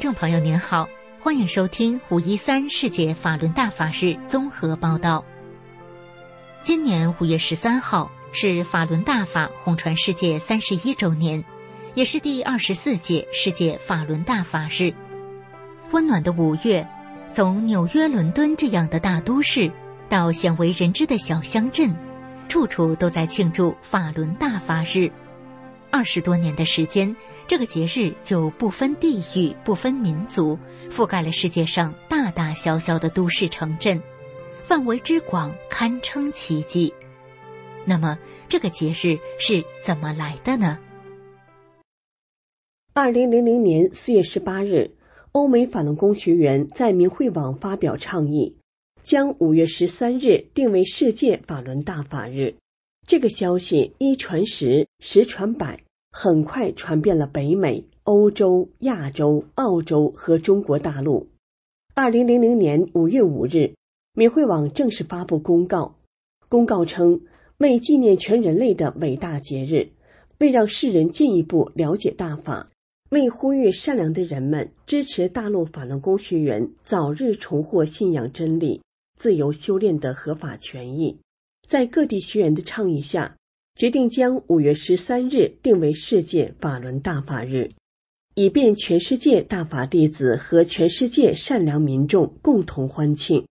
听众朋友您好，欢迎收听五一三世界法轮大法日综合报道。今年五月十三号是法轮大法红传世界三十一周年，也是第二十四届世界法轮大法日。温暖的五月，从纽约、伦敦这样的大都市，到鲜为人知的小乡镇，处处都在庆祝法轮大法日。二十多年的时间。这个节日就不分地域、不分民族，覆盖了世界上大大小小的都市城镇，范围之广堪称奇迹。那么，这个节日是怎么来的呢？二零零零年四月十八日，欧美法轮功学员在明慧网发表倡议，将五月十三日定为世界法轮大法日。这个消息一传十，十传百。很快传遍了北美、欧洲、亚洲、澳洲和中国大陆。二零零零年五月五日，美会网正式发布公告，公告称，为纪念全人类的伟大节日，为让世人进一步了解大法，为呼吁善良的人们支持大陆法轮功学员早日重获信仰真理、自由修炼的合法权益，在各地学员的倡议下。决定将五月十三日定为世界法轮大法日，以便全世界大法弟子和全世界善良民众共同欢庆。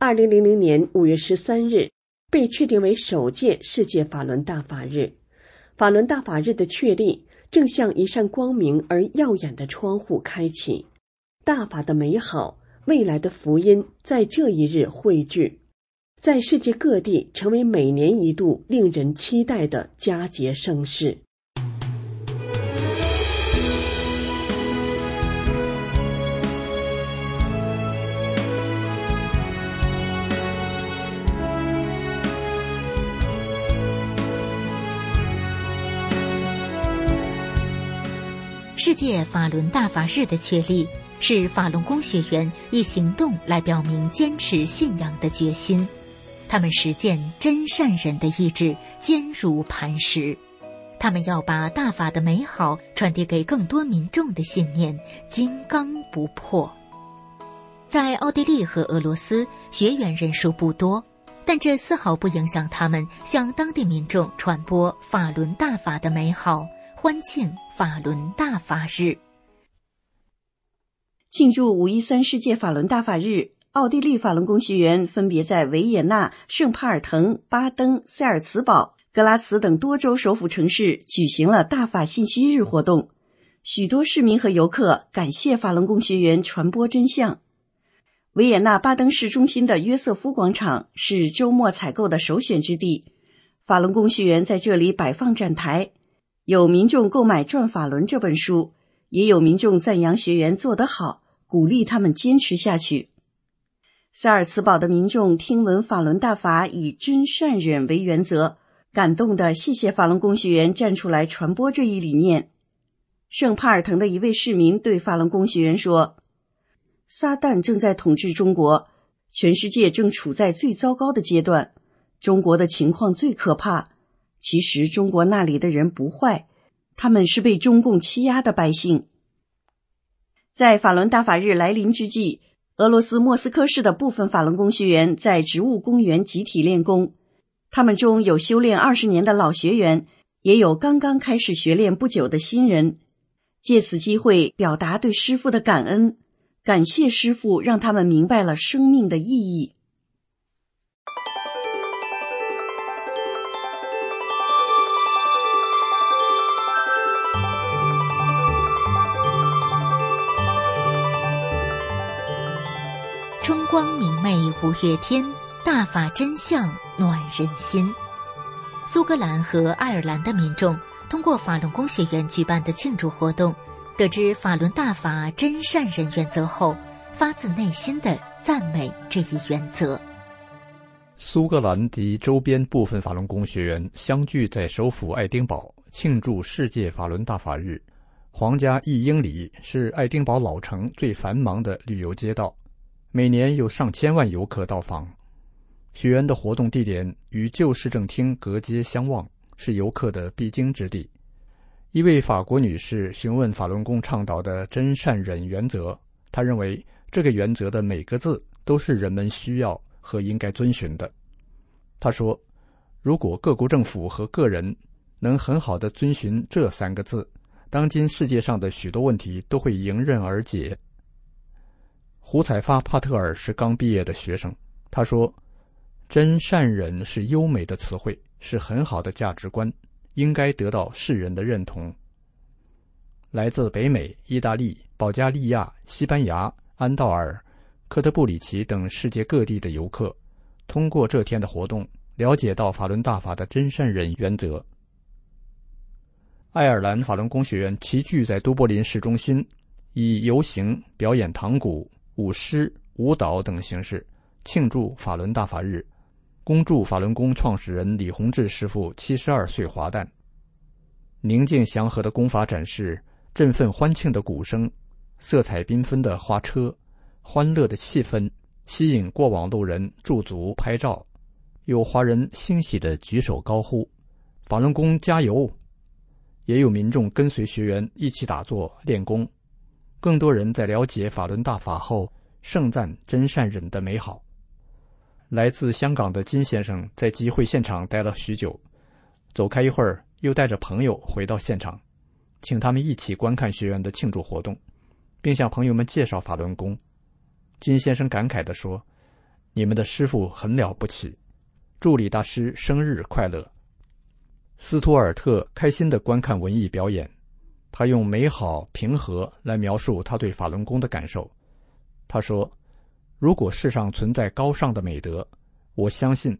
二零零零年五月十三日被确定为首届世界法轮大法日。法轮大法日的确立，正像一扇光明而耀眼的窗户开启，大法的美好、未来的福音在这一日汇聚。在世界各地成为每年一度令人期待的佳节盛事。世界法轮大法日的确立，是法轮功学员以行动来表明坚持信仰的决心。他们实践真善忍的意志坚如磐石，他们要把大法的美好传递给更多民众的信念金刚不破。在奥地利和俄罗斯，学员人数不多，但这丝毫不影响他们向当地民众传播法轮大法的美好，欢庆法轮大法日。庆祝五一三世界法轮大法日。奥地利法轮功学员分别在维也纳、圣帕尔滕、巴登、塞尔茨堡、格拉茨等多州首府城市举行了大法信息日活动。许多市民和游客感谢法轮功学员传播真相。维也纳巴登市中心的约瑟夫广场是周末采购的首选之地，法轮功学员在这里摆放展台，有民众购买《转法轮》这本书，也有民众赞扬学员做得好，鼓励他们坚持下去。萨尔茨堡的民众听闻法轮大法以真善忍为原则，感动的谢谢法轮功学员站出来传播这一理念。圣帕尔滕的一位市民对法轮功学员说：“撒旦正在统治中国，全世界正处在最糟糕的阶段，中国的情况最可怕。其实中国那里的人不坏，他们是被中共欺压的百姓。”在法轮大法日来临之际。俄罗斯莫斯科市的部分法轮功学员在植物公园集体练功，他们中有修炼二十年的老学员，也有刚刚开始学练不久的新人。借此机会表达对师傅的感恩，感谢师傅让他们明白了生命的意义。春光明媚五月天，大法真相暖人心。苏格兰和爱尔兰的民众通过法轮功学员举办的庆祝活动，得知法轮大法真善人原则后，发自内心的赞美这一原则。苏格兰及周边部分法轮功学员相聚在首府爱丁堡，庆祝世界法轮大法日。皇家一英里是爱丁堡老城最繁忙的旅游街道。每年有上千万游客到访，学员的活动地点与旧市政厅隔街相望，是游客的必经之地。一位法国女士询问法轮功倡导的真善忍原则，她认为这个原则的每个字都是人们需要和应该遵循的。她说：“如果各国政府和个人能很好的遵循这三个字，当今世界上的许多问题都会迎刃而解。”胡彩发·帕特尔是刚毕业的学生，他说：“真善忍是优美的词汇，是很好的价值观。”应该得到世人的认同。来自北美、意大利、保加利亚、西班牙、安道尔、科特布里奇等世界各地的游客，通过这天的活动，了解到法轮大法的真善忍原则。爱尔兰法轮功学员齐聚在都柏林市中心，以游行、表演唐鼓、舞狮、舞蹈等形式庆祝法轮大法日。恭祝法轮功创始人李洪志师傅七十二岁华诞。宁静祥和的功法展示，振奋欢庆的鼓声，色彩缤纷的花车，欢乐的气氛，吸引过往路人驻足拍照。有华人欣喜的举手高呼：“法轮功加油！”也有民众跟随学员一起打坐练功。更多人在了解法轮大法后，盛赞真善忍的美好。来自香港的金先生在集会现场待了许久，走开一会儿，又带着朋友回到现场，请他们一起观看学员的庆祝活动，并向朋友们介绍法轮功。金先生感慨地说：“你们的师傅很了不起，祝李大师生日快乐。”斯图尔特开心地观看文艺表演，他用美好平和来描述他对法轮功的感受。他说。如果世上存在高尚的美德，我相信，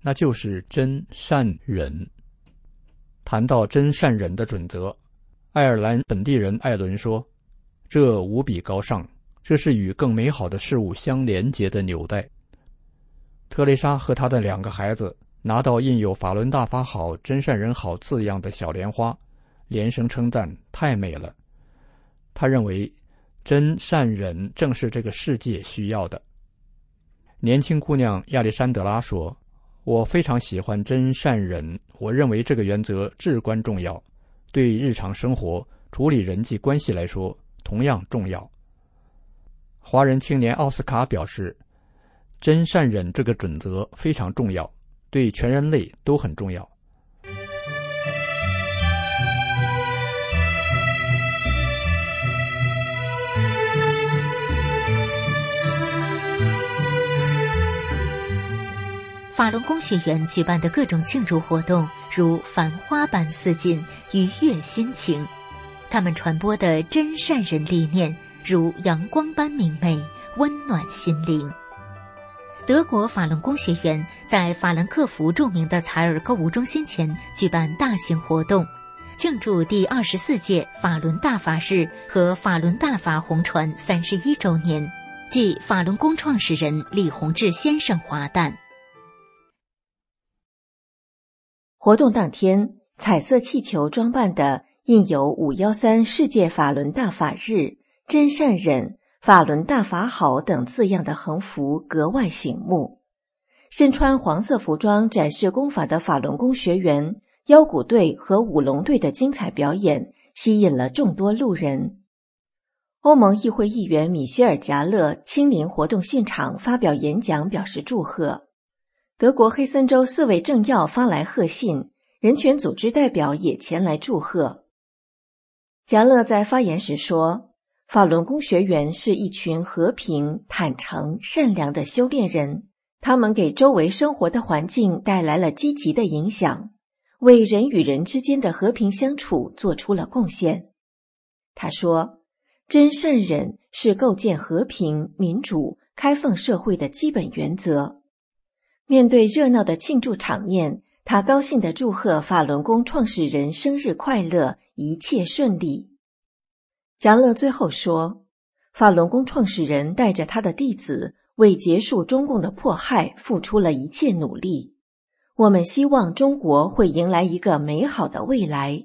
那就是真善忍。谈到真善忍的准则，爱尔兰本地人艾伦说：“这无比高尚，这是与更美好的事物相连接的纽带。”特蕾莎和她的两个孩子拿到印有“法轮大法好，真善人好”字样的小莲花，连声称赞：“太美了！”他认为。真善忍正是这个世界需要的。年轻姑娘亚历山德拉说：“我非常喜欢真善忍，我认为这个原则至关重要，对日常生活处理人际关系来说同样重要。”华人青年奥斯卡表示：“真善忍这个准则非常重要，对全人类都很重要。”法轮功学员举办的各种庆祝活动，如繁花般似锦，愉悦心情；他们传播的真善人理念，如阳光般明媚，温暖心灵。德国法轮功学员在法兰克福著名的采尔购物中心前举办大型活动，庆祝第二十四届法轮大法日和法轮大法红传三十一周年，即法轮功创始人李洪志先生华诞。活动当天，彩色气球装扮的印有“五幺三世界法轮大法日”“真善忍”“法轮大法好”等字样的横幅格外醒目。身穿黄色服装展示功法的法轮功学员、腰鼓队和舞龙队的精彩表演，吸引了众多路人。欧盟议会议员米歇尔·贾勒亲临活动现场发表演讲，表示祝贺。德国黑森州四位政要发来贺信，人权组织代表也前来祝贺。贾勒在发言时说：“法轮功学员是一群和平、坦诚、善良的修炼人，他们给周围生活的环境带来了积极的影响，为人与人之间的和平相处做出了贡献。”他说：“真善忍是构建和平、民主、开放社会的基本原则。”面对热闹的庆祝场面，他高兴地祝贺法轮功创始人生日快乐，一切顺利。加勒最后说：“法轮功创始人带着他的弟子，为结束中共的迫害付出了一切努力。我们希望中国会迎来一个美好的未来。”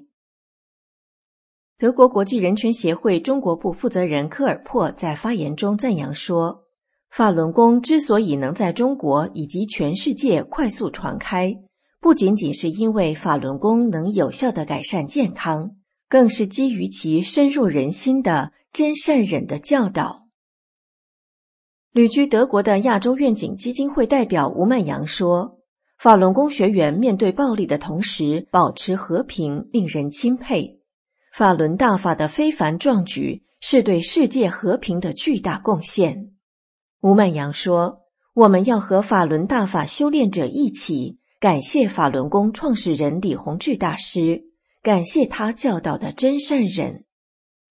德国国际人权协会中国部负责人科尔珀在发言中赞扬说。法轮功之所以能在中国以及全世界快速传开，不仅仅是因为法轮功能有效的改善健康，更是基于其深入人心的真善忍的教导。旅居德国的亚洲愿景基金会代表吴曼阳说：“法轮功学员面对暴力的同时保持和平，令人钦佩。法轮大法的非凡壮举是对世界和平的巨大贡献。”吴曼阳说：“我们要和法轮大法修炼者一起，感谢法轮功创始人李洪志大师，感谢他教导的真善忍。”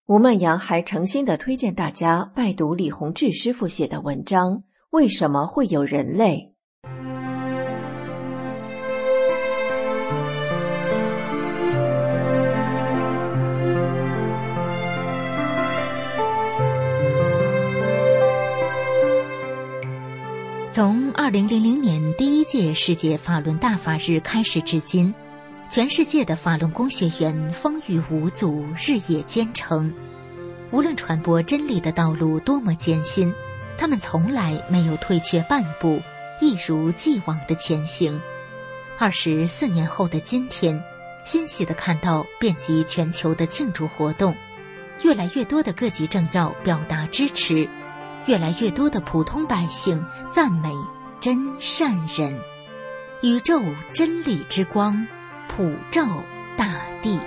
吴曼阳还诚心的推荐大家拜读李洪志师傅写的文章《为什么会有人类》。从二零零零年第一届世界法轮大法日开始至今。全世界的法轮功学员风雨无阻，日夜兼程。无论传播真理的道路多么艰辛，他们从来没有退却半步，一如既往的前行。二十四年后的今天，欣喜的看到遍及全球的庆祝活动，越来越多的各级政要表达支持，越来越多的普通百姓赞美真善人，宇宙真理之光。普照大地。